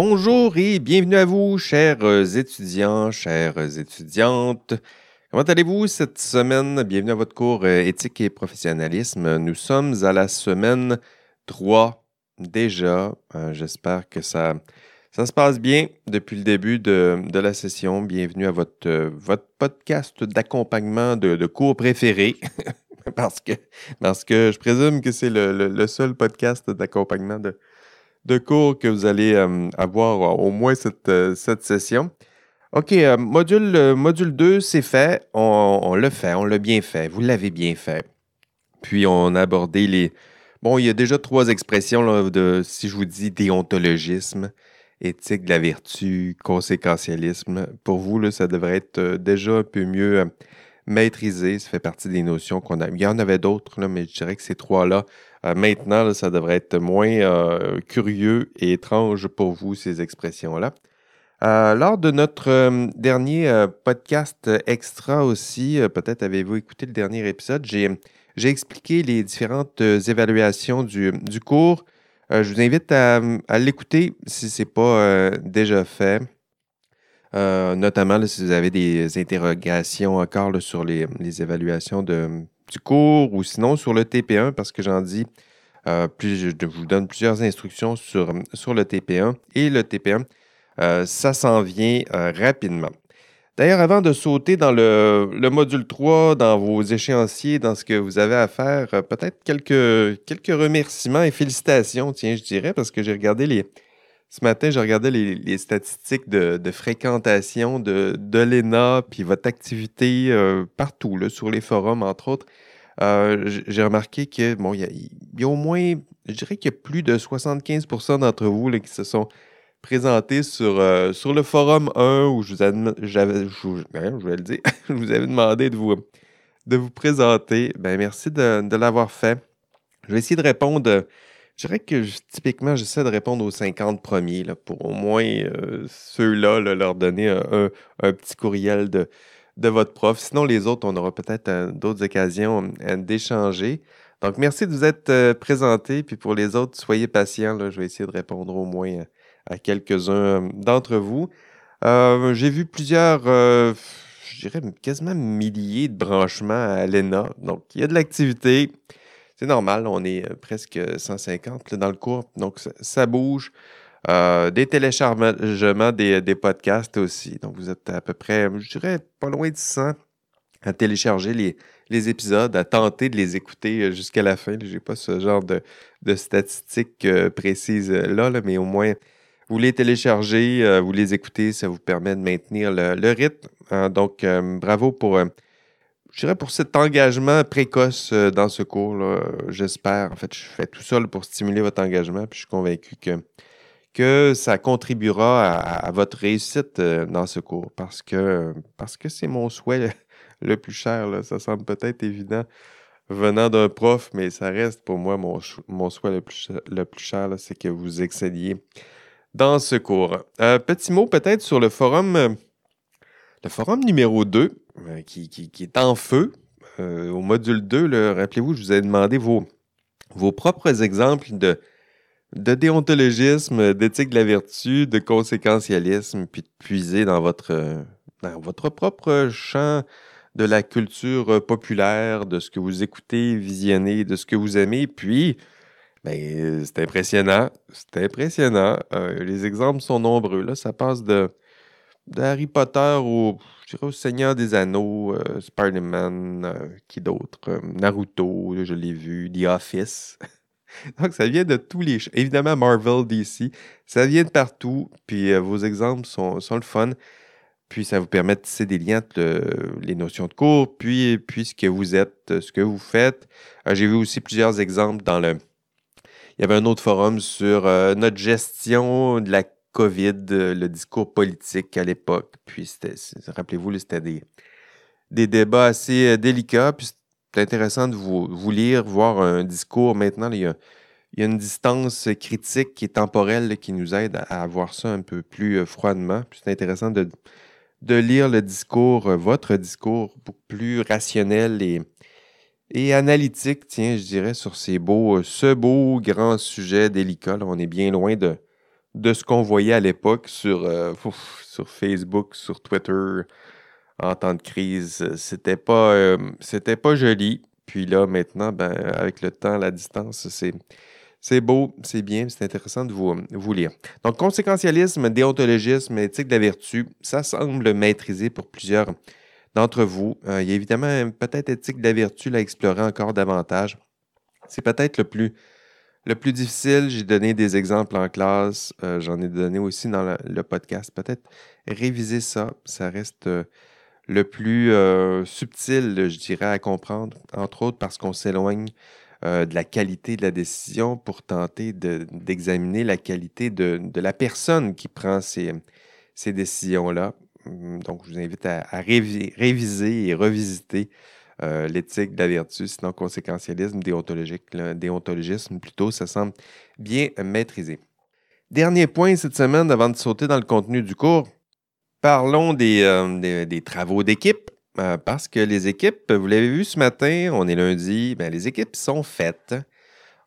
bonjour et bienvenue à vous, chers étudiants, chères étudiantes. Comment allez-vous cette semaine? Bienvenue à votre cours euh, éthique et professionnalisme. Nous sommes à la semaine 3 déjà. Euh, j'espère que ça, se passe bien depuis le début de, la session. Bienvenue à votre, euh, podcast d'accompagnement de, cours préféré. parce, que, parce que je présume que c'est le, seul podcast d'accompagnement de, de cours que vous allez avoir au moins cette, cette session. OK, euh, module, euh, module 2, c'est fait. On, l'a fait, on l'a bien fait. Vous l'avez bien fait. Puis on a abordé les. Bon, il y a déjà trois expressions de, si je vous dis déontologisme, éthique de la vertu, conséquentialisme. Pour vous, là, ça devrait être euh, déjà un peu mieux maîtrisé. Ça fait partie des notions qu'on a. Il y en avait d'autres, mais je dirais que ces trois-là, maintenant, ça devrait être moins curieux et étrange pour vous, ces expressions-là. Euh, lors de notre euh, dernier euh, podcast extra aussi, peut-être avez-vous écouté le dernier épisode, j'ai, expliqué les différentes évaluations du, cours. je vous invite à, l'écouter si ce n'est pas déjà fait. Notamment si vous avez des interrogations encore sur les, évaluations du cours ou sinon sur le TP1, parce que j'en dis, plus, je vous donne plusieurs instructions sur, le TP1 et le TP1 euh, ça s'en vient euh, rapidement. D'ailleurs, avant de sauter dans le, module 3, dans vos échéanciers, dans ce que vous avez à faire, euh, peut-être quelques remerciements et félicitations, tiens, je dirais, parce que j'ai regardé les. Ce matin, j'ai regardé les, statistiques de, fréquentation de, l'ENA, puis votre activité partout, là, sur les forums, entre autres. j'ai remarqué que, bon, il y, a au moins, je dirais qu'il y a plus de 75% d'entre vous qui se sont présenté sur, euh, sur le forum 1 où je vous, je, vais le dire, je vous avais demandé de vous, de vous présenter. Ben, merci de, l'avoir fait. Je vais essayer de répondre. Je dirais que typiquement, j'essaie de répondre aux 50 premiers là, pour au moins euh, ceux-là, leur donner un, petit courriel de, de votre prof. Sinon, les autres, on aura peut-être euh, d'autres occasions d'échanger. Donc, merci de vous être présenté. Puis pour les autres, soyez patients. je vais essayer de répondre au moins à quelques-uns euh, d'entre vous. Euh, j'ai vu plusieurs, euh, je dirais quasiment milliers de branchements à l'ENA. Donc, il y a de l'activité. C'est normal, on est presque 150 dans le cours, donc ça, bouge. des téléchargements des, podcasts aussi. Donc, vous êtes à peu près, je dirais, pas loin de 100 à télécharger les, épisodes, à tenter de les écouter jusqu'à la fin. Je n'ai pas ce genre de, statistiques précises là, mais au moins, vous les téléchargez, euh, vous les écoutez, ça vous permet de maintenir le, rythme. Hein. donc, euh, bravo pour, euh, je dirais pour cet engagement précoce dans ce cours. J'espère. En fait, je fais tout ça pour stimuler votre engagement, puis je suis convaincu que, que ça contribuera à, votre réussite dans ce cours parce que parce que c'est mon souhait le plus cher. Ça semble peut-être évident venant d'un prof, mais ça reste pour moi mon, mon souhait le plus, le plus cher, c'est que vous excédiez dans ce cours. Euh, petit mot peut-être sur le forum, euh, le forum numéro 2, euh, qui, est en feu. au module 2, rappelez-vous, je vous ai demandé vos, vos propres exemples de, de déontologisme, d'éthique de la vertu, de conséquentialisme, puis de puiser dans votre, dans votre propre champ de la culture populaire, de ce que vous écoutez, visionnez, de ce que vous aimez, puis ben, c'est impressionnant. C'est impressionnant. Euh, les exemples sont nombreux. Là. Ça passe de, Harry Potter au, au Seigneur des Anneaux, euh, Spider-Man, euh, qui d'autre? Naruto, je l'ai vu, The Office. Donc, ça vient de tous les... Évidemment, Marvel, DC, ça vient de partout. Puis vos exemples sont, sont le fun. Puis ça vous permet de tisser des liens entre les notions de cours, puis, puis ce que vous êtes, ce que vous faites. J'ai vu aussi plusieurs exemples dans le, il y avait un autre forum sur euh, notre gestion de la COVID, euh, le discours politique à l'époque. Puis, rappelez-vous, c'était des, des débats assez euh, délicats. Puis, c'est intéressant de vous, lire, voir un discours. Maintenant, il y a, une distance critique et temporelle qui nous aide à, voir ça un peu plus froidement. Puis, c'est intéressant de, de lire le discours, votre discours, plus rationnel et et analytique, tiens, je dirais, sur ces beaux, euh, ce beau grand sujet délicat. on est bien loin de, de ce qu'on voyait à l'époque sur, euh, sur Facebook, sur Twitter en temps de crise. C'était pas, euh, pas joli. Puis là, maintenant, ben, avec le temps, la distance, c'est, beau, c'est bien, c'est intéressant de vous, vous lire. Donc, conséquentialisme, déontologisme, éthique de la vertu, ça semble maîtrisé pour plusieurs d'entre vous. Euh, il y a évidemment peut-être éthique de la vertu à explorer encore davantage. C'est peut-être le plus, le plus difficile. J'ai donné des exemples en classe. Euh, j'en ai donné aussi dans le, podcast. Peut-être réviser ça. Ça reste euh, le plus subtil, je dirais, à comprendre, entre autres parce qu'on s'éloigne de la qualité de la décision pour tenter d'examiner la qualité de, la personne qui prend ces, ces décisions-là. Hum, donc, je vous invite à, réviser et revisiter euh, l'éthique de la vertu, sinon conséquentialisme, déontologique, déontologisme plutôt, ça semble bien maîtrisé. Dernier point cette semaine avant de sauter dans le contenu du cours, parlons des, euh, travaux d'équipe. Euh, parce que les équipes, vous l'avez vu ce matin, on est lundi, ben, les équipes sont faites.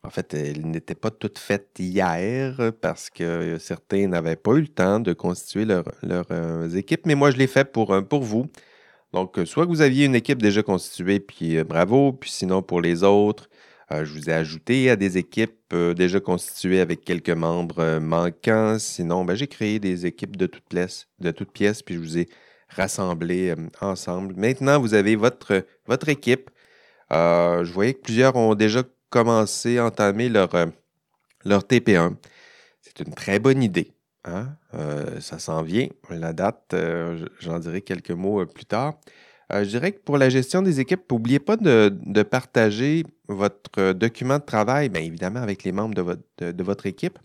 En fait, elles n'étaient pas toutes faites hier parce que certains n'avaient pas eu le temps de constituer leurs équipes, mais moi, je l'ai fait pour vous. Donc, euh, soit que vous aviez une équipe déjà constituée, puis bravo, puis sinon pour les autres, je vous ai ajouté à des équipes déjà constituées avec quelques membres manquants. Sinon, ben, j'ai créé des équipes de toutes pièces, de puis je vous ai rassemblés ensemble. Maintenant, vous avez votre, équipe. je voyais que plusieurs ont déjà commencer, entamer leur, euh, leur TP1. C'est une très bonne idée. Hein? Euh, ça s'en vient. La date, euh, j'en dirai quelques mots plus tard. je dirais que pour la gestion des équipes, n'oubliez pas de, partager votre document de travail, bien évidemment avec les membres de votre, équipe.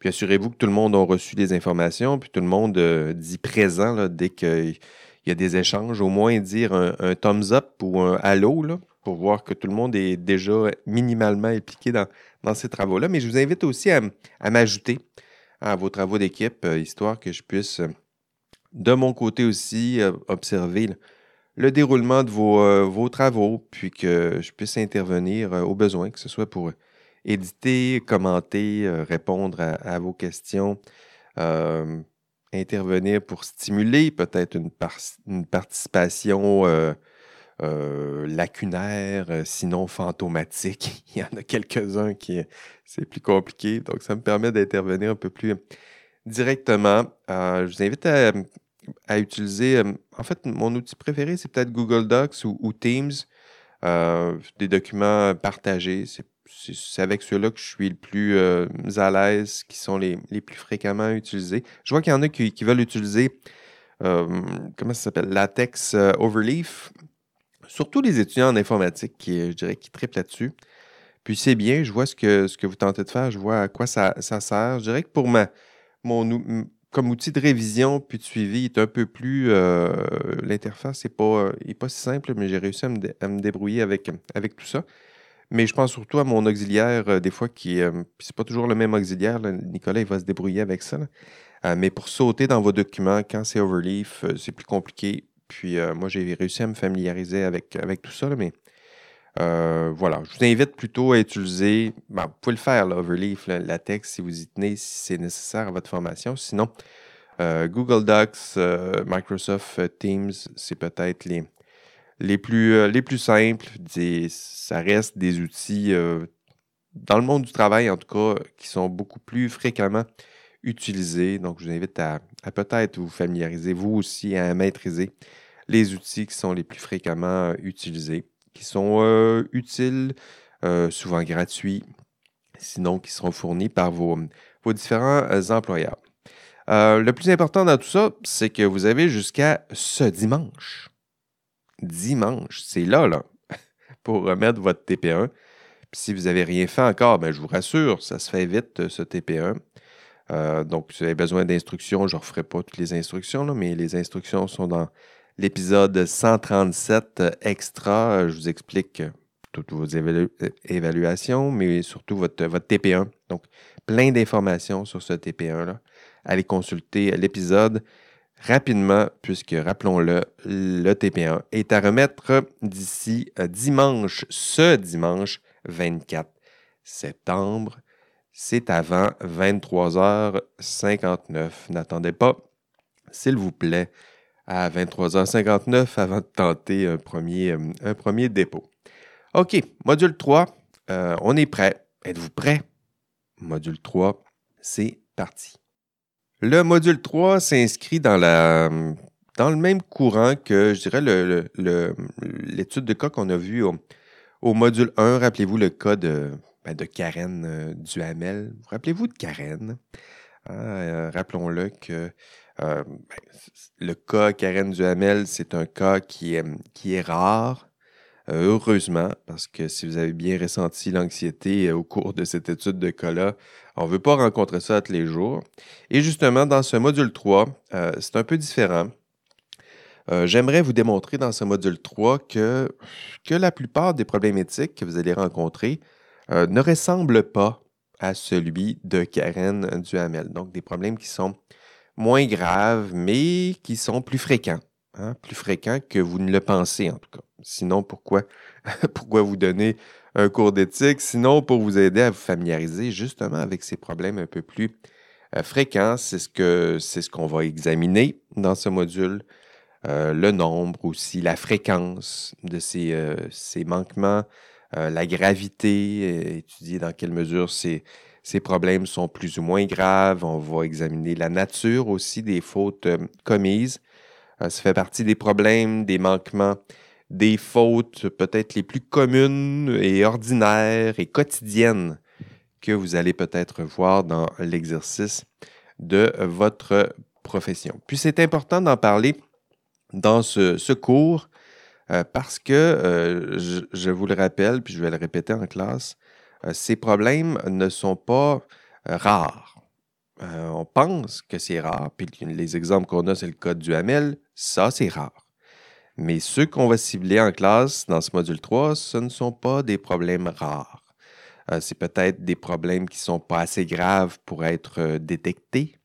Puis assurez-vous que tout le monde a reçu des informations, puis tout le monde dit présent dès qu'il y a des échanges, au moins dire un, thumbs up ou un allô. Là pour voir que tout le monde est déjà minimalement impliqué dans, ces travaux-là. Mais je vous invite aussi à, m'ajouter à vos travaux d'équipe, euh, histoire que je puisse, euh, de mon côté aussi, euh, observer le, déroulement de vos, travaux, puis que je puisse intervenir au besoin, que ce soit pour éditer, commenter, répondre à, vos questions. intervenir pour stimuler peut-être une, participation lacunaire, euh, sinon fantomatique. Il y en a quelques-uns qui c'est plus compliqué. Donc, ça me permet d'intervenir un peu plus directement. Euh, je vous invite à, utiliser, en fait, mon outil préféré, c'est peut-être Google Docs ou, Teams, des documents partagés. C'est avec ceux-là que je suis le plus à l'aise, qui sont les, plus fréquemment utilisés. Je vois qu'il y en a qui, qui veulent utiliser, comment ça s'appelle, Latex Overleaf surtout les étudiants en informatique qui, je dirais, qui triplent là-dessus. Puis c'est bien, je vois ce que, vous tentez de faire, je vois à quoi ça, sert. Je dirais que pour ma, mon, comme outil de révision puis de suivi, est un peu plus. Euh, l'interface n'est pas, pas si simple, mais j'ai réussi à me, débrouiller avec, tout ça. Mais je pense surtout à mon auxiliaire, euh, des fois, qui. Euh, c'est pas toujours le même auxiliaire. Nicolas, il va se débrouiller avec ça. mais pour sauter dans vos documents, quand c'est Overleaf, c'est plus compliqué. Puis euh, moi, j'ai réussi à me familiariser avec, avec tout ça, mais euh, voilà, je vous invite plutôt à utiliser, ben, vous pouvez le faire, là, Overleaf, la texte, si vous y tenez, si c'est nécessaire à votre formation. Sinon, euh, Google Docs, Microsoft Teams, c'est peut-être les, les, plus, les plus simples. ça reste des outils, dans le monde du travail en tout cas, qui sont beaucoup plus fréquemment utilisés. Donc, je vous invite à, à peut-être vous familiariser, vous aussi, à maîtriser les outils qui sont les plus fréquemment euh, utilisés, qui sont euh, utiles, euh, souvent gratuits, sinon qui seront fournis par vos, différents employeurs. le plus important dans tout ça, c'est que vous avez jusqu'à ce dimanche. Dimanche, c'est là, là, pour remettre votre TP1. si vous n'avez rien fait encore, ben, je vous rassure, ça se fait vite, ce TP1. donc, si vous avez besoin d'instructions, je ne referai pas toutes les instructions, mais les instructions sont dans l'épisode 137 extra. Je vous explique toutes vos évaluations, mais surtout votre, votre TP1. Donc, plein d'informations sur ce TP1-là. Allez consulter l'épisode rapidement, puisque, rappelons-le, le TP1 est à remettre d'ici euh, dimanche, ce dimanche 24 septembre. c'est avant 23h59. N'attendez pas, s'il vous plaît, à 23h59 avant de tenter un premier, euh, un premier dépôt. OK, module 3, euh, on est prêt. Êtes-vous prêt? Module 3, c'est parti. Le module 3 s'inscrit dans, la, dans le même courant que, je dirais, l'étude de cas qu'on a vu au, module 1. Rappelez-vous le cas de, ben, de Karen euh, Duhamel. Rappelez-vous de Karen. Ah, rappelons-le que euh, ben, le cas Karen Duhamel, c'est un cas qui est, rare, euh, heureusement, parce que si vous avez bien ressenti l'anxiété euh, au cours de cette étude de cas-là, on ne veut pas rencontrer ça tous les jours. Et justement, dans ce module 3, c'est un peu différent. J'aimerais vous démontrer dans ce module 3 que, que la plupart des problèmes éthiques que vous allez rencontrer ne ressemblent pas à celui de Karen Duhamel. Donc, des problèmes qui sont moins graves, mais qui sont plus fréquents. Hein, plus fréquents que vous ne le pensez, en tout cas. Sinon, pourquoi, pourquoi vous donner un cours d'éthique? Sinon, pour vous aider à vous familiariser justement avec ces problèmes un peu plus euh, fréquents. C'est ce ce qu'on va examiner dans ce module. Euh, le nombre aussi, la fréquence de ces, euh, ces manquements, la gravité, étudier dans quelle mesure c'est ces problèmes sont plus ou moins graves. On va examiner la nature aussi des fautes euh, commises. Euh, ça fait partie des problèmes, des manquements, des fautes peut-être les plus communes et ordinaires et quotidiennes que vous allez peut-être voir dans l'exercice de votre profession. Puis c'est important d'en parler dans ce, cours euh, parce que, je, vous le rappelle, puis je vais le répéter en classe, ces problèmes ne sont pas euh, rares. Euh, on pense que c'est rare, puis les exemples qu'on a, c'est le code du Hamel, ça c'est rare. Mais ceux qu'on va cibler en classe dans ce module 3, ce ne sont pas des problèmes rares. c'est peut-être des problèmes qui ne sont pas assez graves pour être détectés,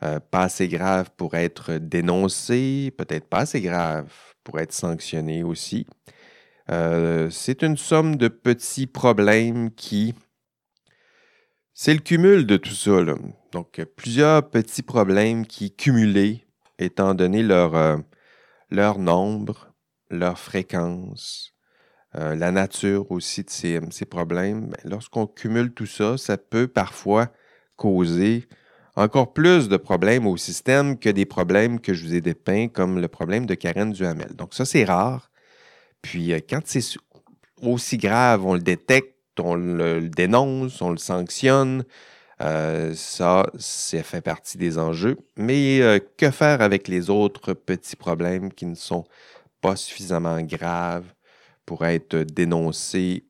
pas assez graves pour être dénoncés, peut-être pas assez graves pour être sanctionnés aussi. Euh, c'est une somme de petits problèmes qui... C'est le cumul de tout ça. Donc, plusieurs petits problèmes qui, cumulés, étant donné leur, euh, nombre, leur fréquence, euh, la nature aussi de ces, ces problèmes, ben, lorsqu'on cumule tout ça, ça peut parfois causer encore plus de problèmes au système que des problèmes que je vous ai dépeints, comme le problème de Karen Duhamel. Donc ça, c'est rare. Puis euh, quand c'est aussi grave, on le détecte, on le, dénonce, on le sanctionne. Euh, ça, ça fait partie des enjeux. Mais euh, que faire avec les autres petits problèmes qui ne sont pas suffisamment graves pour être dénoncés,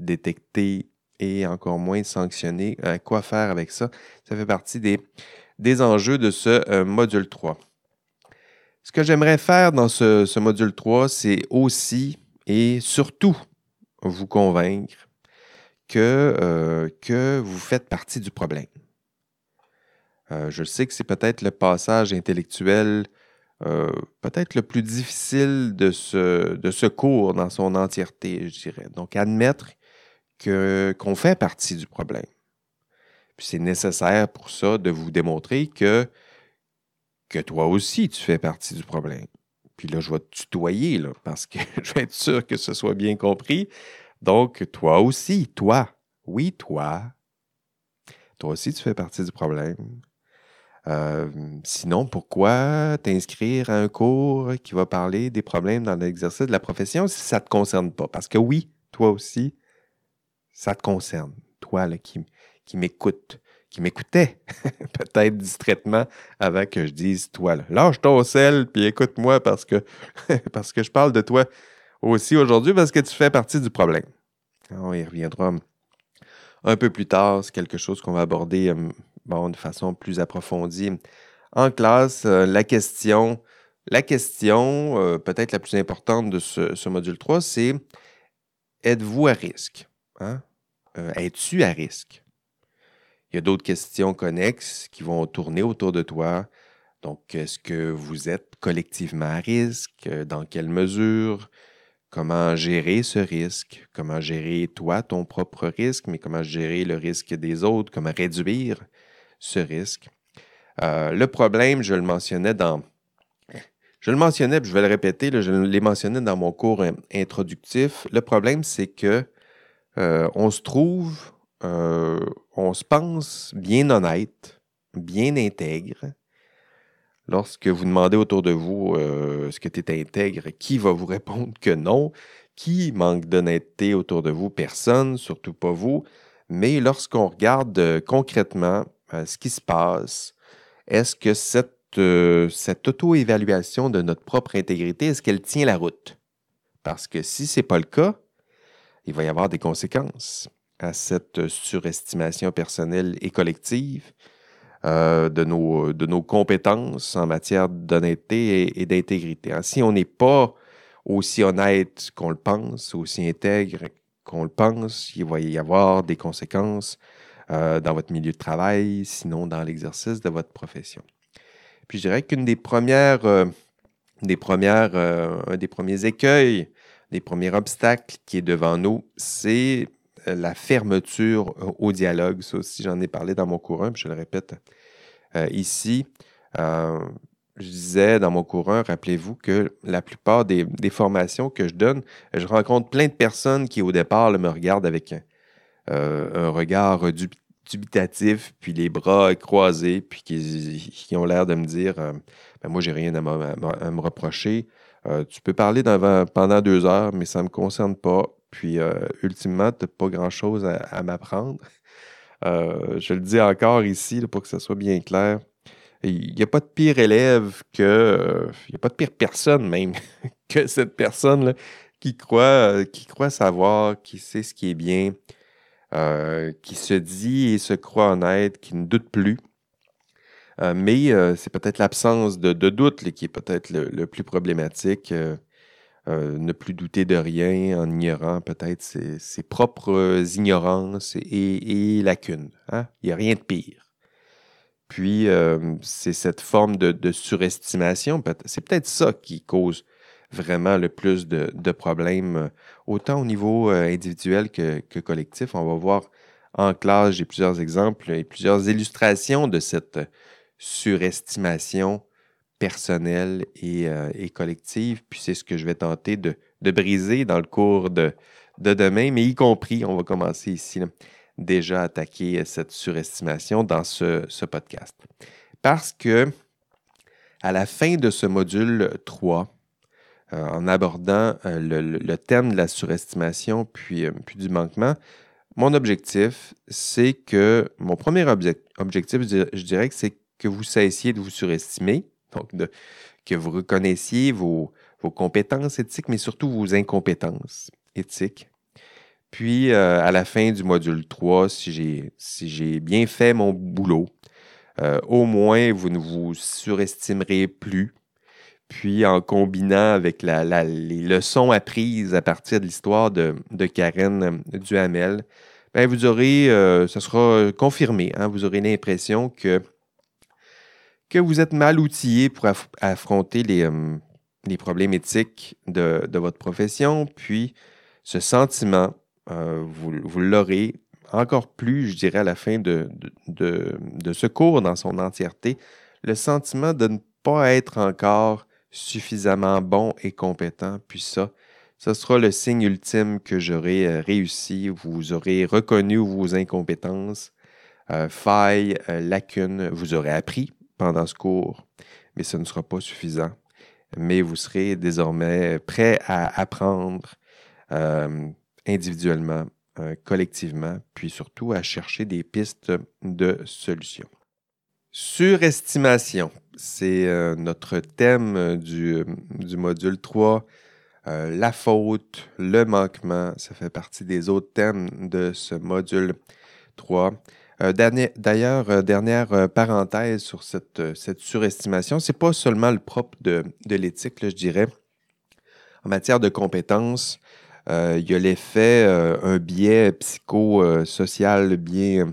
détectés et encore moins sanctionnés? quoi faire avec ça? Ça fait partie des, des enjeux de ce module 3. Ce que j'aimerais faire dans ce, module 3, c'est aussi et surtout vous convaincre que, euh, que vous faites partie du problème. Euh, je sais que c'est peut-être le passage intellectuel euh, peut-être le plus difficile de ce, de ce cours dans son entièreté, je dirais. Donc, admettre qu'on fait partie du problème. Puis c'est nécessaire pour ça de vous démontrer que que toi aussi, tu fais partie du problème. Puis là, je vais te tutoyer, parce que je vais être sûr que ce soit bien compris. Donc, toi aussi, toi, oui, toi, toi aussi, tu fais partie du problème. Euh, sinon, pourquoi t'inscrire à un cours qui va parler des problèmes dans l'exercice de la profession si ça ne te concerne pas? Parce que oui, toi aussi, ça te concerne. Toi là, qui, qui m'écoute qui m'écoutait, peut-être distraitement, avant que je dise toi. Là. Lâche ton sel, puis écoute-moi parce que, parce que je parle de toi aussi aujourd'hui, parce que tu fais partie du problème. On y reviendra un peu plus tard. C'est quelque chose qu'on va aborder euh, bon, de façon plus approfondie en classe. Euh, la question, la question euh, peut-être la plus importante de ce, module 3, c'est êtes-vous à risque? Hein? Es-tu à risque? Il y a d'autres questions connexes qui vont tourner autour de toi. Donc, est-ce que vous êtes collectivement à risque? Dans quelle mesure? comment gérer ce risque, comment gérer toi ton propre risque, mais comment gérer le risque des autres, comment réduire ce risque? Euh, le problème, je le mentionnais dans... Je le mentionnais, puis je vais le répéter, je l'ai mentionné dans mon cours introductif. Le problème, c'est que euh, on se trouve, euh, on se pense bien honnête, bien intègre. Lorsque vous demandez autour de vous est-ce que tu es intègre, qui va vous répondre que non? Qui manque d'honnêteté autour de vous? Personne, surtout pas vous. Mais lorsqu'on regarde concrètement ce qui se passe, est-ce que cette, euh, cette auto-évaluation de notre propre intégrité, est-ce qu'elle tient la route? Parce que si ce n'est pas le cas, il va y avoir des conséquences à cette surestimation personnelle et collective euh, de, nos, de nos compétences en matière d'honnêteté et, d'intégrité. Hein, si on n'est pas aussi honnête qu'on le pense, aussi intègre qu'on le pense, il va y avoir des conséquences euh, dans votre milieu de travail, sinon dans l'exercice de votre profession. Puis je dirais qu'une des premières, euh, des premières euh, un des premiers écueils, des premiers obstacles qui est devant nous, c'est la fermeture au dialogue. Ça aussi, j'en ai parlé dans mon cours 1, puis je le répète ici. je disais dans mon cours 1, rappelez-vous que la plupart des, formations que je donne, je rencontre plein de personnes qui, au départ, me regardent avec un, euh, regard dubitatif, puis les bras croisés, puis qui, ont l'air de me dire euh, ben Moi, j'ai rien à, me reprocher. Euh, tu peux parler pendant deux heures, mais ça ne me concerne pas. Puis, ultimement, tu n'as pas grand-chose à, m'apprendre. je le dis encore ici pour que ce soit bien clair. Il n'y a pas de pire élève que. il n'y a pas de pire personne même que cette personne-là qui croit, qui croit savoir, qui sait ce qui est bien, euh, qui se dit et se croit honnête, qui ne doute plus. Euh, mais euh, c'est peut-être l'absence de, doute qui est peut-être le, plus problématique. Ne plus douter de rien en ignorant peut-être ses, propres ignorances et, lacunes. Hein? Il n'y a rien de pire. Puis, c'est cette forme de surestimation, c'est peut-être ça qui cause vraiment le plus de, problèmes, euh, autant au niveau euh, individuel que, collectif. On va voir en classe, j'ai plusieurs exemples et plusieurs illustrations de cette surestimation personnelle et, euh, collective. Puis c'est ce que je vais tenter de, briser dans le cours de, demain, mais y compris, on va commencer ici déjà à attaquer cette surestimation dans ce, ce podcast. Parce que à la fin de ce module 3, euh, en abordant euh, le, thème de la surestimation puis, euh, puis du manquement, mon objectif, c'est que mon premier objectif, je dirais que c'est que vous cessiez de vous surestimer, donc que vous reconnaissiez vos, compétences éthiques, mais surtout vos incompétences éthiques. Puis, à la fin du module 3, si j'ai si bien fait mon boulot, au moins vous ne vous surestimerez plus puis en combinant avec les leçons apprises à partir de l'histoire de, Karen Duhamel, ben vous aurez, euh, ça sera confirmé, hein, vous aurez l'impression que, que vous êtes mal outillé pour affronter les, euh, les, problèmes éthiques de, votre profession, puis ce sentiment, euh, vous, l'aurez encore plus, je dirais, à la fin de, ce cours dans son entièreté, le sentiment de ne pas être encore suffisamment bon et compétent, puis ça, ce sera le signe ultime que j'aurai euh, réussi, vous aurez reconnu vos incompétences, failles, lacunes, vous aurez appris pendant ce cours, mais ce ne sera pas suffisant. Mais vous serez désormais prêt à apprendre individuellement, collectivement, puis surtout à chercher des pistes de solutions. Surestimation, c'est euh, notre thème euh, du, module 3. Euh, la faute, le manquement, ça fait partie des autres thèmes de ce module 3. D'ailleurs, dernière parenthèse sur cette, cette surestimation, c'est pas seulement le propre de, l'éthique, je dirais. En matière de compétences, il y a l'effet, un biais psychosocial bien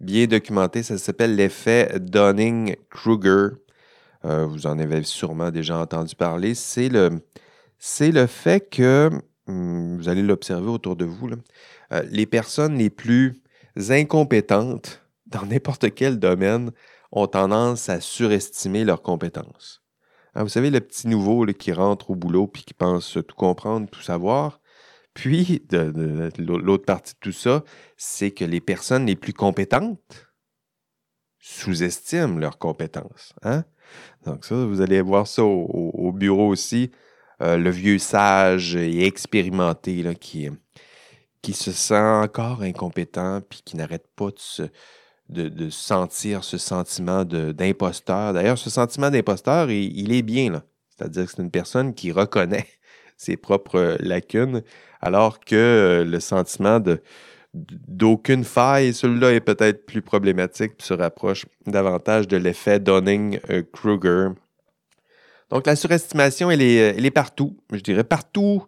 bien documenté. Ça s'appelle l'effet Dunning-Kruger. Euh, vous en avez sûrement déjà entendu parler. C'est le, le fait que hum, vous allez l'observer autour de vous, euh, les personnes les plus incompétentes dans n'importe quel domaine ont tendance à surestimer leurs compétences. Hein, vous savez, le petit nouveau qui rentre au boulot puis qui pense tout comprendre, tout savoir. Puis, l'autre partie de tout ça, c'est que les personnes les plus compétentes sous-estiment leurs compétences. Hein? Donc ça, vous allez voir ça au, bureau aussi. Euh, le vieux sage et expérimenté qui, qui se sent encore incompétent puis qui n'arrête pas de se, de, sentir ce sentiment d'imposteur. D'ailleurs, ce sentiment d'imposteur, il, est bien. là. C'est-à-dire que c'est une personne qui reconnaît ses propres lacunes, alors que euh, le sentiment de d'aucune faille, celui-là est peut-être plus problématique puis se rapproche davantage de l'effet Dunning-Kruger. Donc la surestimation, elle est, elle est partout, je dirais partout,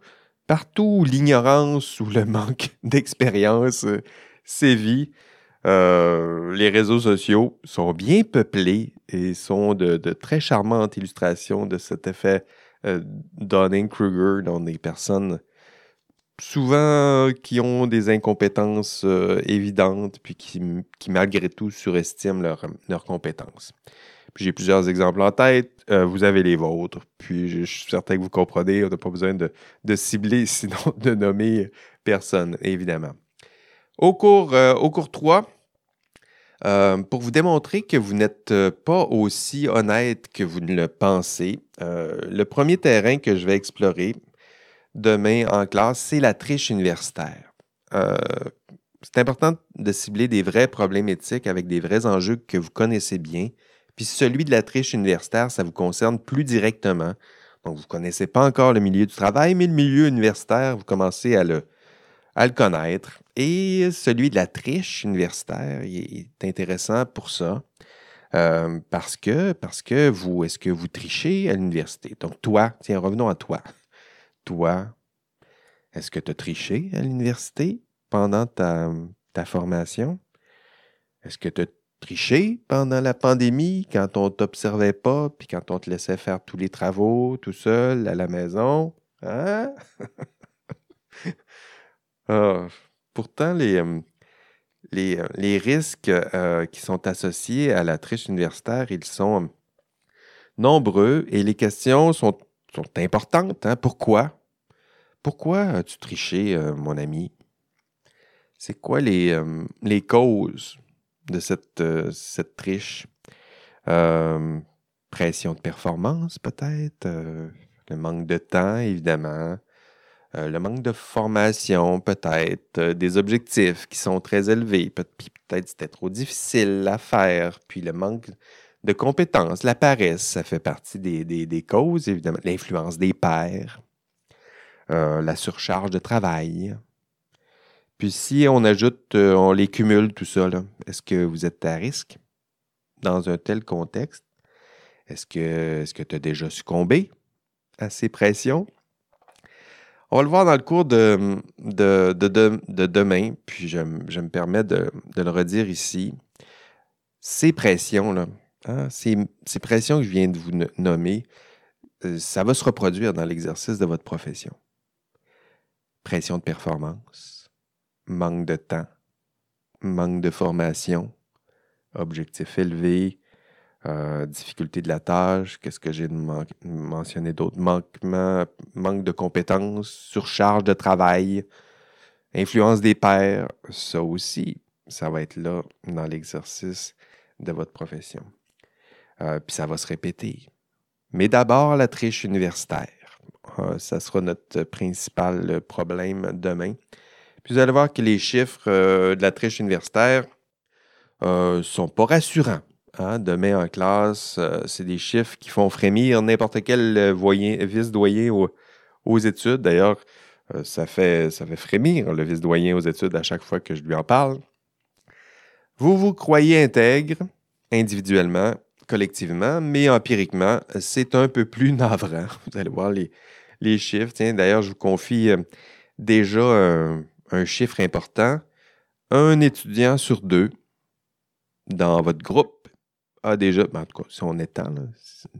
partout où l'ignorance ou le manque d'expérience euh, sévit. Euh, les réseaux sociaux sont bien peuplés et sont de, très charmantes illustrations de cet effet euh, Dunning-Kruger dans des personnes souvent qui ont des incompétences euh, évidentes puis qui, malgré tout surestiment leurs compétences. J'ai plusieurs exemples en tête. vous avez les vôtres. Puis je suis certain que vous comprenez. On n'a pas besoin de, cibler, sinon de nommer personne, évidemment. Au cours, au cours 3, euh, pour vous démontrer que vous n'êtes euh, pas aussi honnête que vous ne le pensez, euh, le premier terrain que je vais explorer demain en classe, c'est la triche universitaire. c'est important de cibler des vrais problèmes éthiques avec des vrais enjeux que vous connaissez bien. Puis celui de la triche universitaire, ça vous concerne plus directement. Donc, vous ne connaissez pas encore le milieu du travail, mais le milieu universitaire, vous commencez à le, connaître. Et celui de la triche universitaire il est intéressant pour ça. Euh, parce que, parce que vous, est-ce que vous trichez à l'université? Donc, toi, tiens, revenons à toi. Toi, est-ce que tu as triché à l'université pendant ta, ta formation? Est-ce que tu as triché pendant la pandémie quand on t'observait pas, puis quand on te laissait faire tous les travaux tout seul à la maison? Hein? Ah, pourtant, les, euh, euh, les, risques euh, qui sont associés à la triche universitaire, ils sont nombreux et les questions sont, importantes. Hein? Pourquoi? Pourquoi as-tu triché, mon ami? C'est quoi les, les, causes? De cette, cette triche? pression de performance, peut-être? le manque de temps, évidemment. Euh, le manque de formation, peut-être, euh, des objectifs qui sont très élevés, puis peut-être c'était trop difficile à faire, puis le manque de compétences, la paresse, ça fait partie des, causes, évidemment, l'influence des pairs, euh, la surcharge de travail. Puis si on ajoute, on les cumule, tout ça, est-ce que vous êtes à risque dans un tel contexte? Est-ce que tu as déjà succombé à ces pressions? On va le voir dans le cours de, de, demain, puis je, me permets de, le redire ici. Ces pressions-là, hein, ces, pressions que je viens de vous nommer, euh, ça va se reproduire dans l'exercice de votre profession. Pression de performance, manque de temps, manque de formation, objectifs élevés, euh, difficulté de la tâche, qu'est-ce que j'ai mentionné d'autre? manque de compétences, surcharge de travail, influence des pairs, ça aussi, ça va être là dans l'exercice de votre profession. Euh, puis ça va se répéter. Mais d'abord, la triche universitaire. Euh, ça sera notre principal problème demain. Puis vous allez voir que les chiffres de la triche universitaire ne sont pas rassurants. Hein, demain en classe, euh, c'est des chiffres qui font frémir n'importe quel euh, vice-doyen aux, études. D'ailleurs, euh, ça, fait, ça fait frémir le vice-doyen aux études à chaque fois que je lui en parle. Vous vous croyez intègre individuellement, collectivement, mais empiriquement, c'est un peu plus navrant. Vous allez voir les, les chiffres. Tiens, d'ailleurs, je vous confie déjà un chiffre important. Un étudiant sur deux dans votre groupe a déjà, ben, en tout cas, si on étend,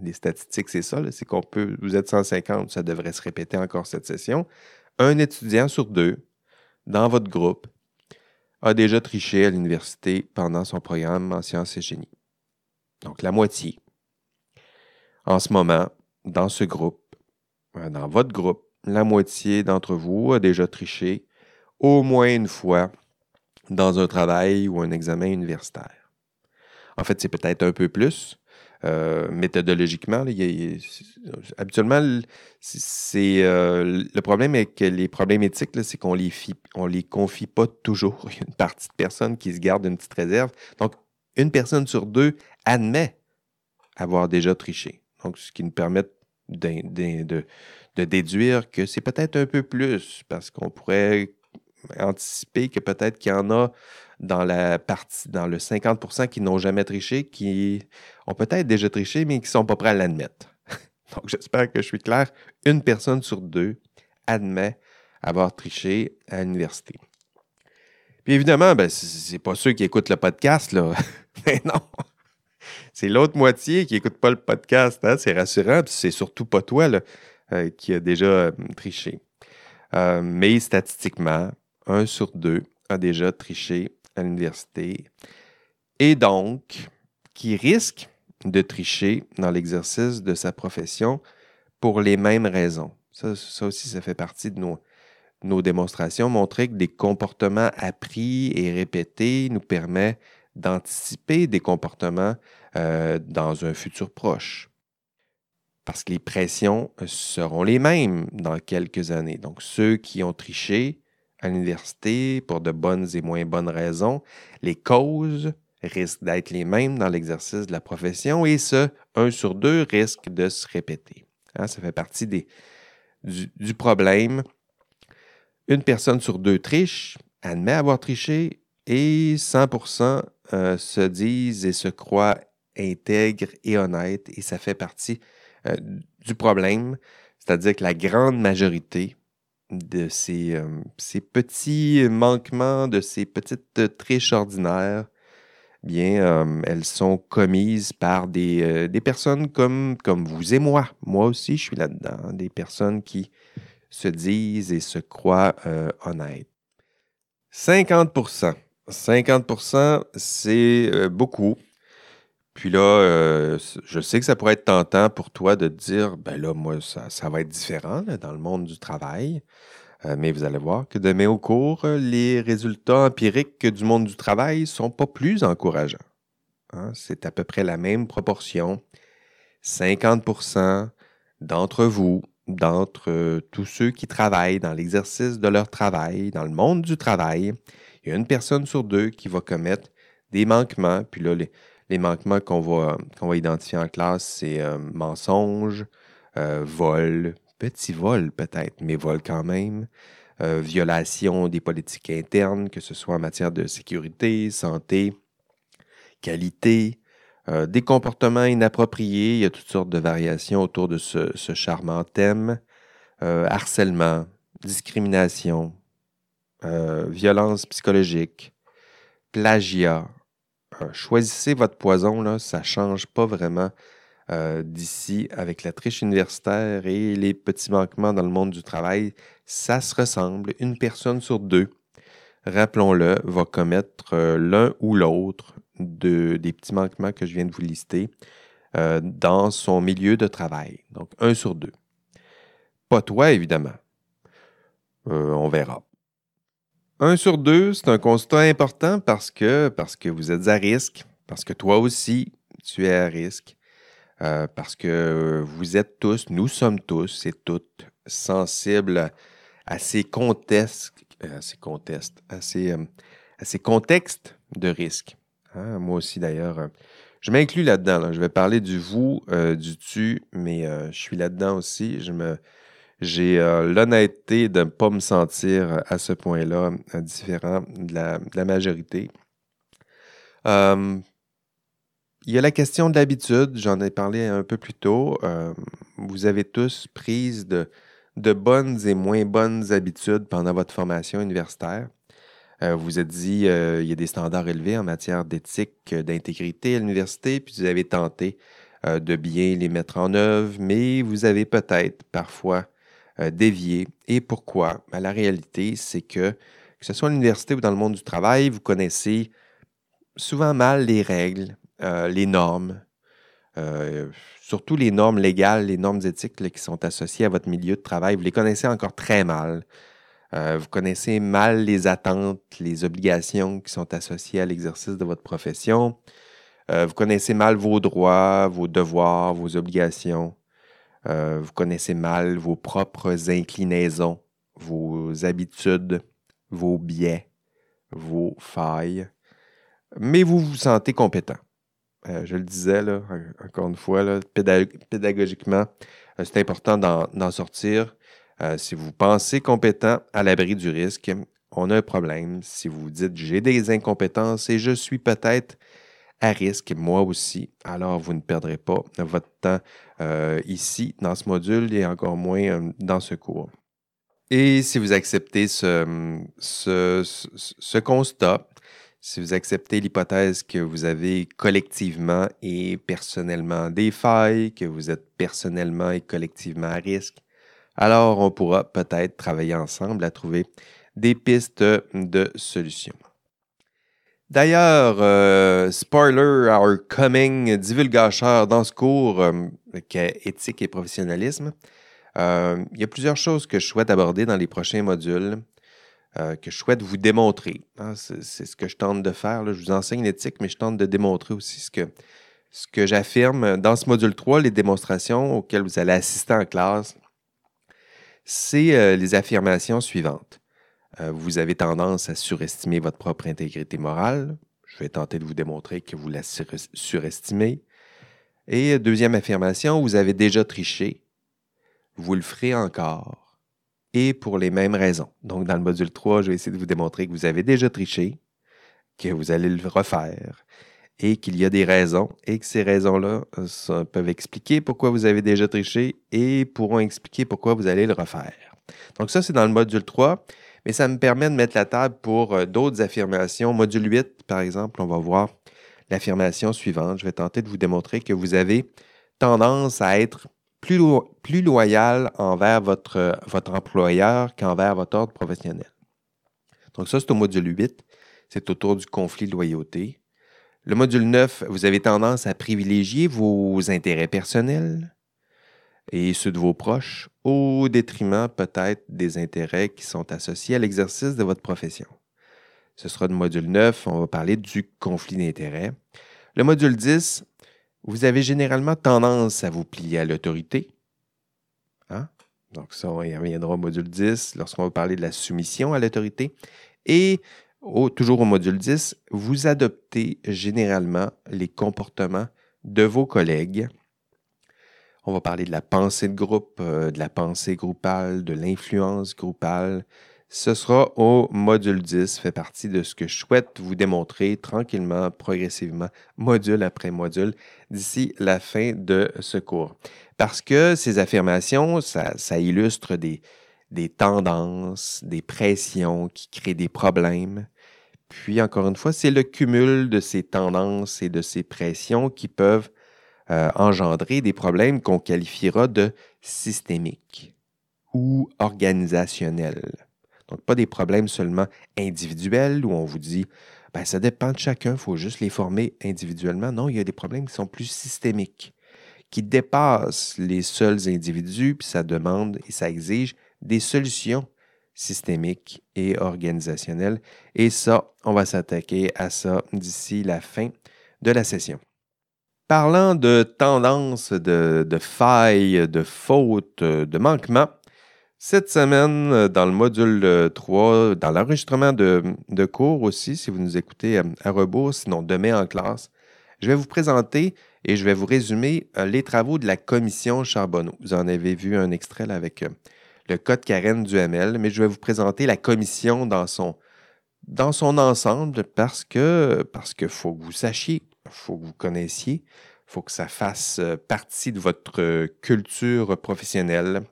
les statistiques, c'est ça, c'est qu'on peut, vous êtes 150, ça devrait se répéter encore cette session. un étudiant sur deux dans votre groupe a déjà triché à l'université pendant son programme en sciences et génie. Donc la moitié. En ce moment, dans ce groupe, euh, dans votre groupe, la moitié d'entre vous a déjà triché au moins une fois dans un travail ou un examen universitaire. En fait, c'est peut-être un peu plus. Euh, méthodologiquement, habituellement, c'est euh, le problème avec les problèmes éthiques, c'est qu'on les les confie pas toujours. Il y a une partie de personnes qui se gardent une petite réserve. Donc, une personne sur deux admet avoir déjà triché. Donc, ce qui nous permet de déduire que c'est peut-être un peu plus, parce qu'on pourrait anticiper que peut-être qu'il y en a dans la partie, dans le 50% qui n'ont jamais triché, qui ont peut-être déjà triché, mais qui ne sont pas prêts à l'admettre. Donc, j'espère que je suis clair. Une personne sur deux admet avoir triché à l'université. Puis évidemment, ben, c'est pas ceux qui écoutent le podcast, là. mais non. C'est l'autre moitié qui n'écoute pas le podcast. Hein. C'est rassurant. C'est surtout pas toi là, euh, qui a déjà euh, triché. Euh, mais statistiquement, un sur deux a déjà triché à l'université et donc qui risque de tricher dans l'exercice de sa profession pour les mêmes raisons. Ça, aussi, ça fait partie de nos, nos démonstrations, montrer que des comportements appris et répétés nous permet d'anticiper des comportements euh, dans un futur proche. Parce que les pressions seront les mêmes dans quelques années. Donc, ceux qui ont triché à l'université pour de bonnes et moins bonnes raisons, les causes risquent d'être les mêmes dans l'exercice de la profession et ce, un sur deux risque de se répéter. Hein, ça fait partie du, problème. Une personne sur deux triche, admet avoir triché et 100% euh, se disent et se croient intègres et honnêtes et ça fait partie euh, du problème. C'est-à-dire que la grande majorité de ces, euh, ces, petits manquements, de ces petites triches ordinaires, bien, euh, elles sont commises par des, euh, personnes comme, comme vous et moi. Moi aussi, je suis là-dedans. Des personnes qui se disent et se croient honnêtes. 50% 50% c'est beaucoup. Puis là, euh, je sais que ça pourrait être tentant pour toi de dire, ben là, moi, ça, va être différent dans le monde du travail. Euh, mais vous allez voir que demain au cours, les résultats empiriques du monde du travail ne sont pas plus encourageants. Hein. C'est à peu près la même proportion. 50% d'entre vous, d'entre euh, tous ceux qui travaillent dans l'exercice de leur travail, dans le monde du travail, il y a une personne sur deux qui va commettre des manquements. Puis là, les, les manquements qu'on va, va identifier en classe, c'est euh, mensonge, euh, vol, petit vol peut-être, mais vol quand même, euh, violation des politiques internes, que ce soit en matière de sécurité, santé, qualité, des comportements inappropriés, il y a toutes sortes de variations autour de ce, charmant thème, harcèlement, discrimination, violence psychologique, plagiat, choisissez votre poison, ça ne change pas vraiment euh, d'ici avec la triche universitaire et les petits manquements dans le monde du travail. Ça se ressemble. Une personne sur deux, rappelons-le, va commettre euh, l'un ou l'autre de, des petits manquements que je viens de vous lister dans son milieu de travail. Donc, un sur deux. Pas toi, évidemment. on verra. Un sur deux, c'est un constat important parce que, vous êtes à risque, parce que toi aussi, tu es à risque, euh, parce que vous êtes tous, nous sommes tous et toutes sensibles à, ces contextes, euh, à ces contextes, à ces, euh, contextes de risque. Hein, moi aussi, d'ailleurs, je m'inclus là-dedans. Je vais parler du vous, du tu, mais je suis là-dedans aussi. Je me, j'ai euh, l'honnêteté de ne pas me sentir à ce point-là euh, différent de la, majorité. Euh, il y a la question de l'habitude, j'en ai parlé un peu plus tôt. vous avez tous pris de, de, bonnes et moins bonnes habitudes pendant votre formation universitaire. vous vous êtes dit, il y a des standards élevés en matière d'éthique, d'intégrité à l'université, puis vous avez tenté de bien les mettre en œuvre, mais vous avez peut-être parfois dévier. Et pourquoi? Ben, la réalité, c'est que, que ce soit à l'université ou dans le monde du travail, vous connaissez souvent mal les règles, les normes, surtout les normes légales, les normes éthiques qui sont associées à votre milieu de travail. Vous les connaissez encore très mal. Euh, vous connaissez mal les attentes, les obligations qui sont associées à l'exercice de votre profession. Euh, vous connaissez mal vos droits, vos devoirs, vos obligations. Euh, vous connaissez mal vos propres inclinaisons, vos habitudes, vos biais, vos failles. Mais vous vous sentez compétent. je le disais, là, encore une fois, pédagogiquement, c'est important d'en sortir. Euh, si vous pensez compétent à l'abri du risque, on a un problème. Si vous dites j'ai des incompétences et je suis peut-être à risque, moi aussi, alors vous ne perdrez pas votre temps euh, ici, dans ce module, et encore moins euh, dans ce cours. Et si vous acceptez ce, ce constat, si vous acceptez l'hypothèse que vous avez collectivement et personnellement des failles, que vous êtes personnellement et collectivement à risque, alors on pourra peut-être travailler ensemble à trouver des pistes de solutions. D'ailleurs, euh, spoiler, our coming divulgateur dans ce cours euh, éthique et professionnalisme, euh, il y a plusieurs choses que je souhaite aborder dans les prochains modules, que je souhaite vous démontrer. Hein. c'est ce que je tente de faire. Je vous enseigne l'éthique, mais je tente de démontrer aussi ce que, ce que j'affirme dans ce module 3, les démonstrations auxquelles vous allez assister en classe c'est euh, les affirmations suivantes. Euh, vous avez tendance à surestimer votre propre intégrité morale. Je vais tenter de vous démontrer que vous la surestimez. Et deuxième affirmation, vous avez déjà triché. Vous le ferez encore. Et pour les mêmes raisons. Donc, dans le module 3, je vais essayer de vous démontrer que vous avez déjà triché, que vous allez le refaire et qu'il y a des raisons et que ces raisons-là euh, peuvent expliquer pourquoi vous avez déjà triché et pourront expliquer pourquoi vous allez le refaire. Donc ça, c'est dans le module 3, mais ça me permet de mettre la table pour euh, d'autres affirmations. Module 8, par exemple, on va voir l'affirmation suivante. Je vais tenter de vous démontrer que vous avez tendance à être plus, loyal envers votre, votre employeur qu'envers votre ordre professionnel. Donc ça, c'est au module 8. C'est autour du conflit de loyauté. Le module 9, vous avez tendance à privilégier vos intérêts personnels et ceux de vos proches au détriment peut-être des intérêts qui sont associés à l'exercice de votre profession. Ce sera le module 9, on va parler du conflit d'intérêts. Le module 10, vous avez généralement tendance à vous plier à l'autorité. Hein? Donc ça, on y reviendra au module 10 lorsqu'on va parler de la soumission à l'autorité. Et toujours au module 10, vous adoptez généralement les comportements de vos collègues. On va parler de la pensée de groupe, euh, de la pensée groupale, de l'influence groupale. Ce sera au module 10, fait partie de ce que je souhaite vous démontrer tranquillement, progressivement, module après module, d'ici la fin de ce cours. Parce que ces affirmations, ça, illustre des, des tendances, des pressions qui créent des problèmes. Puis, encore une fois, c'est le cumul de ces tendances et de ces pressions qui peuvent euh, engendrer des problèmes qu'on qualifiera de systémiques ou organisationnels. Donc, pas des problèmes seulement individuels où on vous dit, ben, ça dépend de chacun, il faut juste les former individuellement. Non, il y a des problèmes qui sont plus systémiques, qui dépassent les seuls individus, puis ça demande et ça exige des solutions systémiques et organisationnelles. Et ça, on va s'attaquer à ça d'ici la fin de la session. Parlant de tendances, de, failles, de fautes, de manquements, cette semaine, dans le module 3, dans l'enregistrement de, cours aussi, si vous nous écoutez à, rebours, sinon demain en classe, je vais vous présenter et je vais vous résumer euh, les travaux de la commission Charbonneau. Vous en avez vu un extrait avec euh, le code Karen du ML, mais je vais vous présenter la commission dans son, dans son ensemble parce que parce qu'il faut que vous sachiez, faut que vous connaissiez, faut que ça fasse euh, partie de votre culture professionnelle.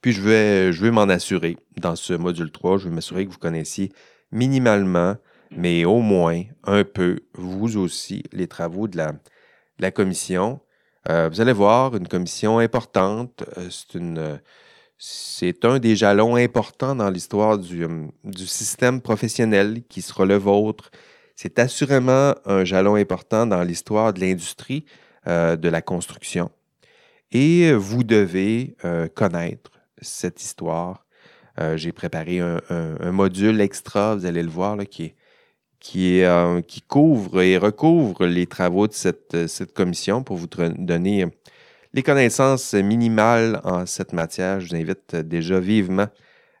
Puis je vais, je vais m'en assurer dans ce module 3, je vais m'assurer que vous connaissiez minimalement, mais au moins un peu, vous aussi, les travaux de la, commission. Euh, vous allez voir, une commission importante, euh, c'est une c'est un des jalons importants dans l'histoire du, du, système professionnel qui sera le vôtre. C'est assurément un jalon important dans l'histoire de l'industrie de la construction. Et vous devez connaître cette histoire. J'ai préparé un, module extra, vous allez le voir, qui euh, couvre et recouvre les travaux de cette commission pour vous donner les connaissances minimales en cette matière. Je vous invite déjà vivement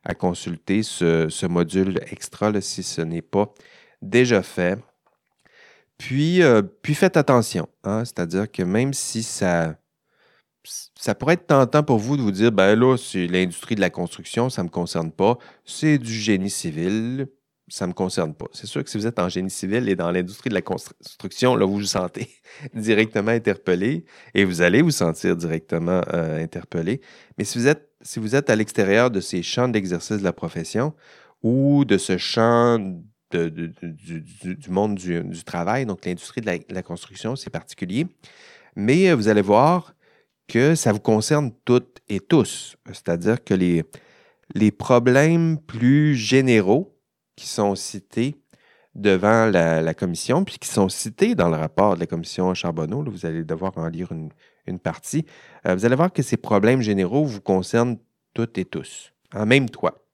à consulter ce, module extra si ce n'est pas déjà fait. Puis, euh, puis faites attention, hein. c'est-à-dire que même si ça, ça pourrait être tentant pour vous de vous dire, ben là, c'est l'industrie de la construction, ça ne me concerne pas, c'est du génie civil, ça ne me concerne pas. C'est sûr que si vous êtes en génie civil et dans l'industrie de la construction, là, vous vous sentez directement interpellé et vous allez vous sentir directement euh, interpellé. Mais si vous êtes, si vous êtes à l'extérieur de ces champs d'exercice de la profession ou de ce champ du, monde du, travail, donc l'industrie de la, construction, c'est particulier, mais euh, vous allez voir que ça vous concerne toutes et tous. C'est-à-dire que les, les problèmes plus généraux, qui sont cités devant la, commission, puis qui sont cités dans le rapport de la commission Charbonneau. vous allez devoir en lire une, partie. Euh, vous allez voir que ces problèmes généraux vous concernent toutes et tous, en même toi.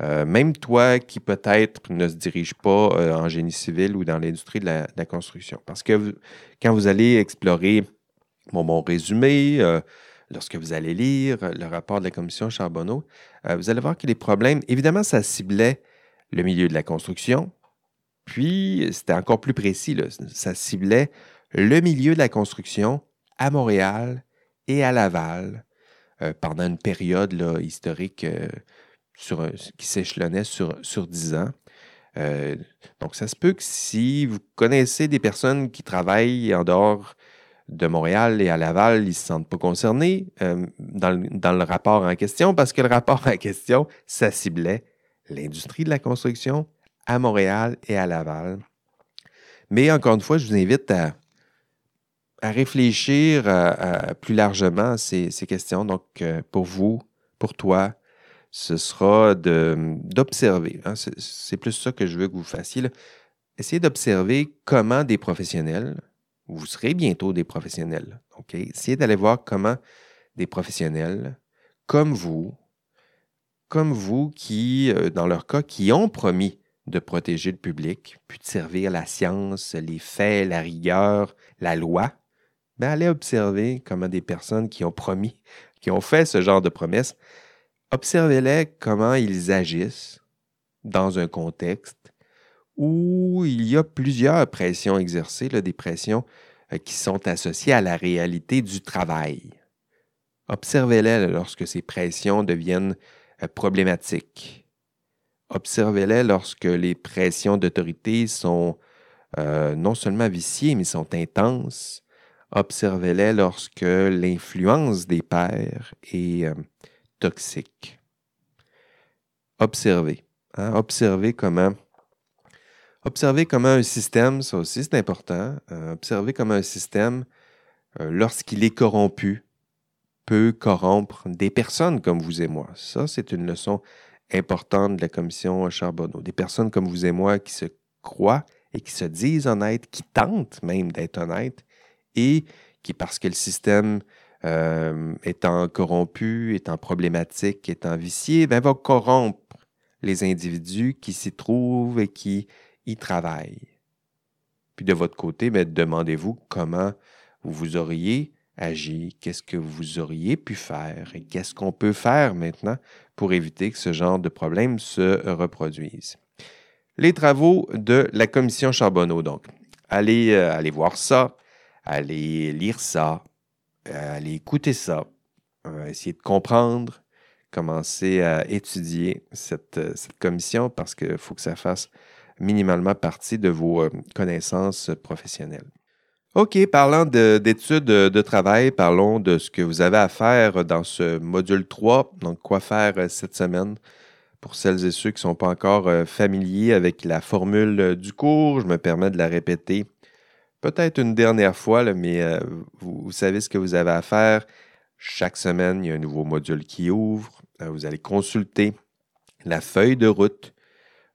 Euh, même toi qui peut-être ne se dirige pas euh, en génie civil ou dans l'industrie de, la, construction. Parce que quand vous allez explorer mon résumé, lorsque vous allez lire le rapport de la commission Charbonneau, vous allez voir que les problèmes, évidemment, ça ciblait le milieu de la construction. Puis, c'était encore plus précis, ça ciblait le milieu de la construction à Montréal et à Laval euh, pendant une période historique euh, sur, qui s'échelonnait sur, sur 10 ans. Euh, donc, ça se peut que si vous connaissez des personnes qui travaillent en dehors de Montréal et à Laval, ils ne se sentent pas concernés dans, dans, le rapport en question parce que le rapport en question, ça ciblait l'industrie de la construction à Montréal et à Laval. Mais encore une fois, je vous invite à, réfléchir plus largement à ces, questions. Donc, euh, pour vous, pour toi, ce sera d'observer. Hein. c'est plus ça que je veux que vous fassiez. Essayez d'observer comment des professionnels, vous serez bientôt des professionnels? Essayez d'aller voir comment des professionnels comme vous, comme vous qui, euh, dans leur cas, qui ont promis de protéger le public, puis de servir la science, les faits, la rigueur, la loi, ben allez observer comment des personnes qui ont promis, qui ont fait ce genre de promesses, observez-les comment ils agissent dans un contexte où il y a plusieurs pressions exercées, des pressions euh, qui sont associées à la réalité du travail. Observez-les lorsque ces pressions deviennent euh, problématiques. Observez-les lorsque les pressions d'autorité sont euh, non seulement viciées, mais sont intenses. Observez-les lorsque l'influence des pairs est toxique. Observez. Hein? Observez comment Observez un système, ça aussi c'est important, observez comment un système, lorsqu'il est corrompu, peut corrompre des personnes comme vous et moi. Ça, c'est une leçon importante de la commission Charbonneau. Des personnes comme vous et moi qui se croient et qui se disent honnêtes, qui tentent même d'être honnêtes et qui, parce que le système euh, étant corrompu, étant problématique, étant vicié, ben, va corrompre les individus qui s'y trouvent et qui y travaillent. Puis de votre côté, ben, demandez-vous comment vous auriez agi, qu'est-ce que vous auriez pu faire et qu'est-ce qu'on peut faire maintenant pour éviter que ce genre de problème se reproduise. Les travaux de la commission Charbonneau, donc. Allez, euh, allez voir ça, allez lire ça, allez écouter ça, euh, essayer de comprendre, commencer à étudier cette, cette commission parce qu'il faut que ça fasse minimalement partie de vos connaissances professionnelles. OK, parlant d'études de, travail, parlons de ce que vous avez à faire dans ce module 3. Donc, quoi faire euh, cette semaine? Pour celles et ceux qui ne sont pas encore euh, familiers avec la formule euh, du cours. Je me permets de la répéter peut-être une dernière fois, mais vous, savez ce que vous avez à faire. Chaque semaine, il y a un nouveau module qui ouvre. Euh, vous allez consulter la feuille de route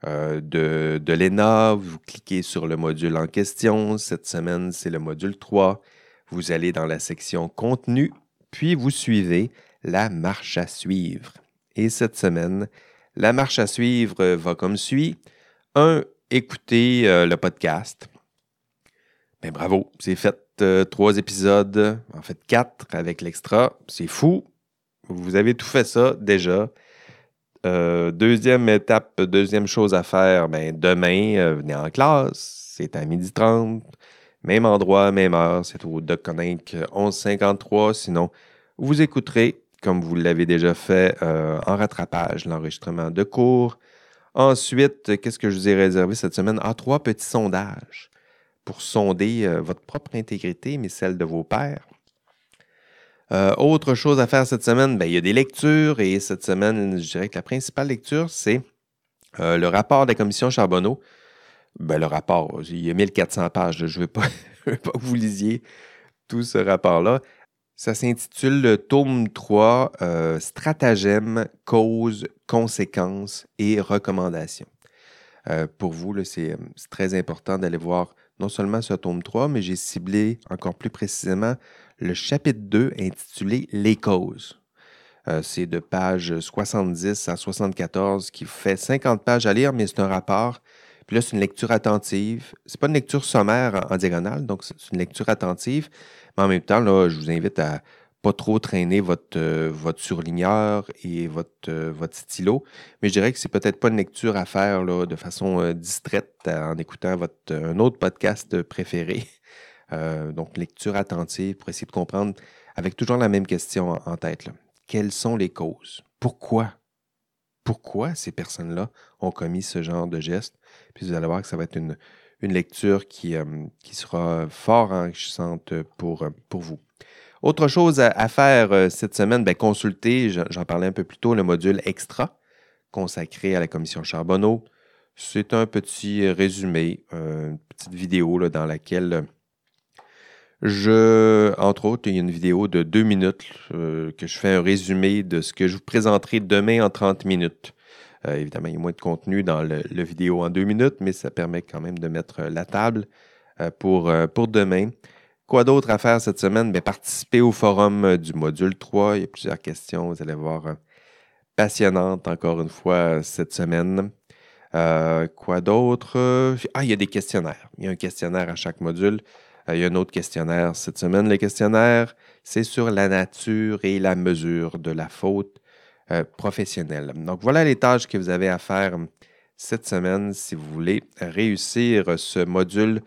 euh, de, l'ENA. Vous cliquez sur le module en question. Cette semaine, c'est le module 3. Vous allez dans la section contenu, puis vous suivez la marche à suivre. Et cette semaine, la marche à suivre va comme suit. Un, écouter euh, le podcast. Ben bravo, c'est fait euh, trois épisodes, en fait quatre avec l'extra. C'est fou. Vous avez tout fait ça déjà. Euh, deuxième étape, deuxième chose à faire, ben, demain, venez en classe. C'est à 12h30. Même endroit, même heure. C'est au Doc Connect 1153. Sinon, vous écouterez, comme vous l'avez déjà fait, en rattrapage, l'enregistrement de cours Ensuite, qu'est-ce que je vous ai réservé cette semaine? Ah, trois petits sondages pour sonder euh, votre propre intégrité, mais celle de vos pairs. Euh, autre chose à faire cette semaine, ben, il y a des lectures et cette semaine, je dirais que la principale lecture, c'est euh, le rapport de la commission Charbonneau. Ben, le rapport, il y a 1400 pages, je ne veux, pas que vous lisiez tout ce rapport-là. Ça s'intitule Tome 3, euh, Stratagème, causes, conséquences et recommandations. Euh, pour vous, c'est très important d'aller voir non seulement ce tome 3, mais j'ai ciblé encore plus précisément le chapitre 2 intitulé Les causes. Euh, c'est de page 70 à 74 qui fait 50 pages à lire, mais c'est un rapport. Puis là, c'est une lecture attentive. C'est pas une lecture sommaire en diagonale, donc c'est une lecture attentive en même temps, là, je vous invite à pas trop traîner votre, euh, votre surligneur et votre, euh, votre stylo. Mais je dirais que c'est peut-être pas une lecture à faire là, de façon euh, distraite en écoutant votre, un autre podcast préféré. donc, lecture attentive pour essayer de comprendre avec toujours la même question en, tête. Quelles sont les causes? Pourquoi? Pourquoi ces personnes-là ont commis ce genre de geste? Puis vous allez voir que ça va être une, une lecture qui, qui sera fort enrichissante pour, pour vous. Autre chose à, faire euh, cette semaine, bien, consulter, j'en parlais un peu plus tôt, le module extra consacré à la commission Charbonneau. C'est un petit résumé, une petite vidéo là, dans laquelle je, entre autres, il y a une vidéo de deux minutes que je fais un résumé de ce que je vous présenterai demain en 30 minutes. Euh, évidemment, il y a moins de contenu dans le, vidéo en deux minutes, mais ça permet quand même de mettre la table euh, pour, euh, pour demain. Quoi d'autre à faire cette semaine? Bien, participer au forum du module 3. Il y a plusieurs questions, vous allez voir, passionnantes encore une fois cette semaine. quoi d'autre? Ah, il y a des questionnaires. Il y a un questionnaire à chaque module. il y a un autre questionnaire cette semaine. Le questionnaire, c'est sur la nature et la mesure de la faute euh, professionnel. Donc voilà les tâches que vous avez à faire cette semaine si vous voulez réussir ce module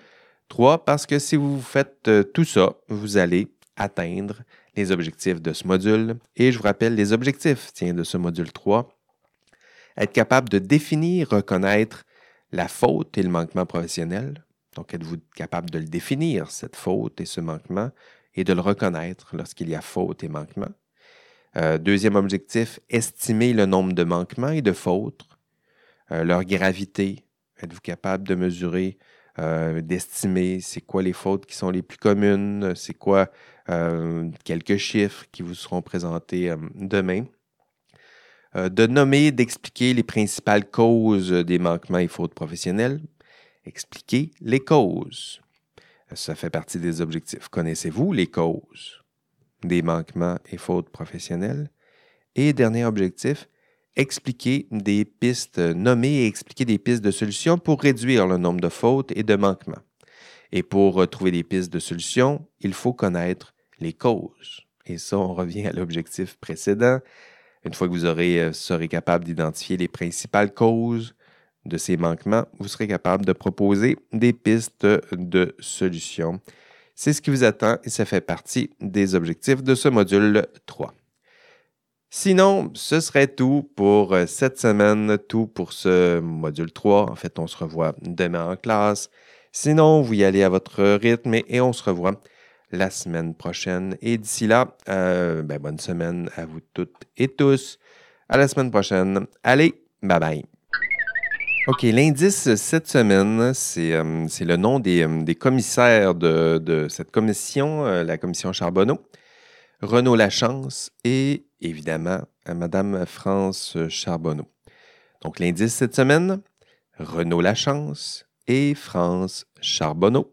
3 parce que si vous faites euh, tout ça, vous allez atteindre les objectifs de ce module. Et je vous rappelle les objectifs tiens, de ce module 3. Être capable de définir, reconnaître la faute et le manquement professionnel. Donc, êtes-vous capable de le définir, cette faute et ce manquement, et de le reconnaître lorsqu'il y a faute et manquement? Euh, deuxième objectif, estimer le nombre de manquements et de fautes, euh, leur gravité. Êtes-vous capable de mesurer, euh, d'estimer c'est quoi les fautes qui sont les plus communes, c'est quoi quelques chiffres qui vous seront présentés demain. de nommer, d'expliquer les principales causes des manquements et fautes professionnelles. Expliquer les causes. Ça fait partie des objectifs. Connaissez-vous les causes? des manquements et fautes professionnelles? Et dernier objectif, expliquer des pistes, nommer et expliquer des pistes de solutions pour réduire le nombre de fautes et de manquements. Et pour trouver des pistes de solutions, il faut connaître les causes. Et ça, on revient à l'objectif précédent. Une fois que vous euh, serez capable d'identifier les principales causes de ces manquements, vous serez capable de proposer des pistes de solutions c'est ce qui vous attend et ça fait partie des objectifs de ce module 3. Sinon, ce serait tout pour euh, cette semaine, tout pour ce module 3. En fait, on se revoit demain en classe. Sinon, vous y allez à votre rythme et, on se revoit la semaine prochaine. Et d'ici là, euh, ben, bonne semaine à vous toutes et tous. À la semaine prochaine. Allez, bye bye. OK, l'indice cette semaine, c'est euh, le nom des, commissaires de, cette commission, la commission Charbonneau. Renaud Lachance et évidemment à Madame France Charbonneau. Donc l'indice cette semaine, Renaud Lachance et France Charbonneau.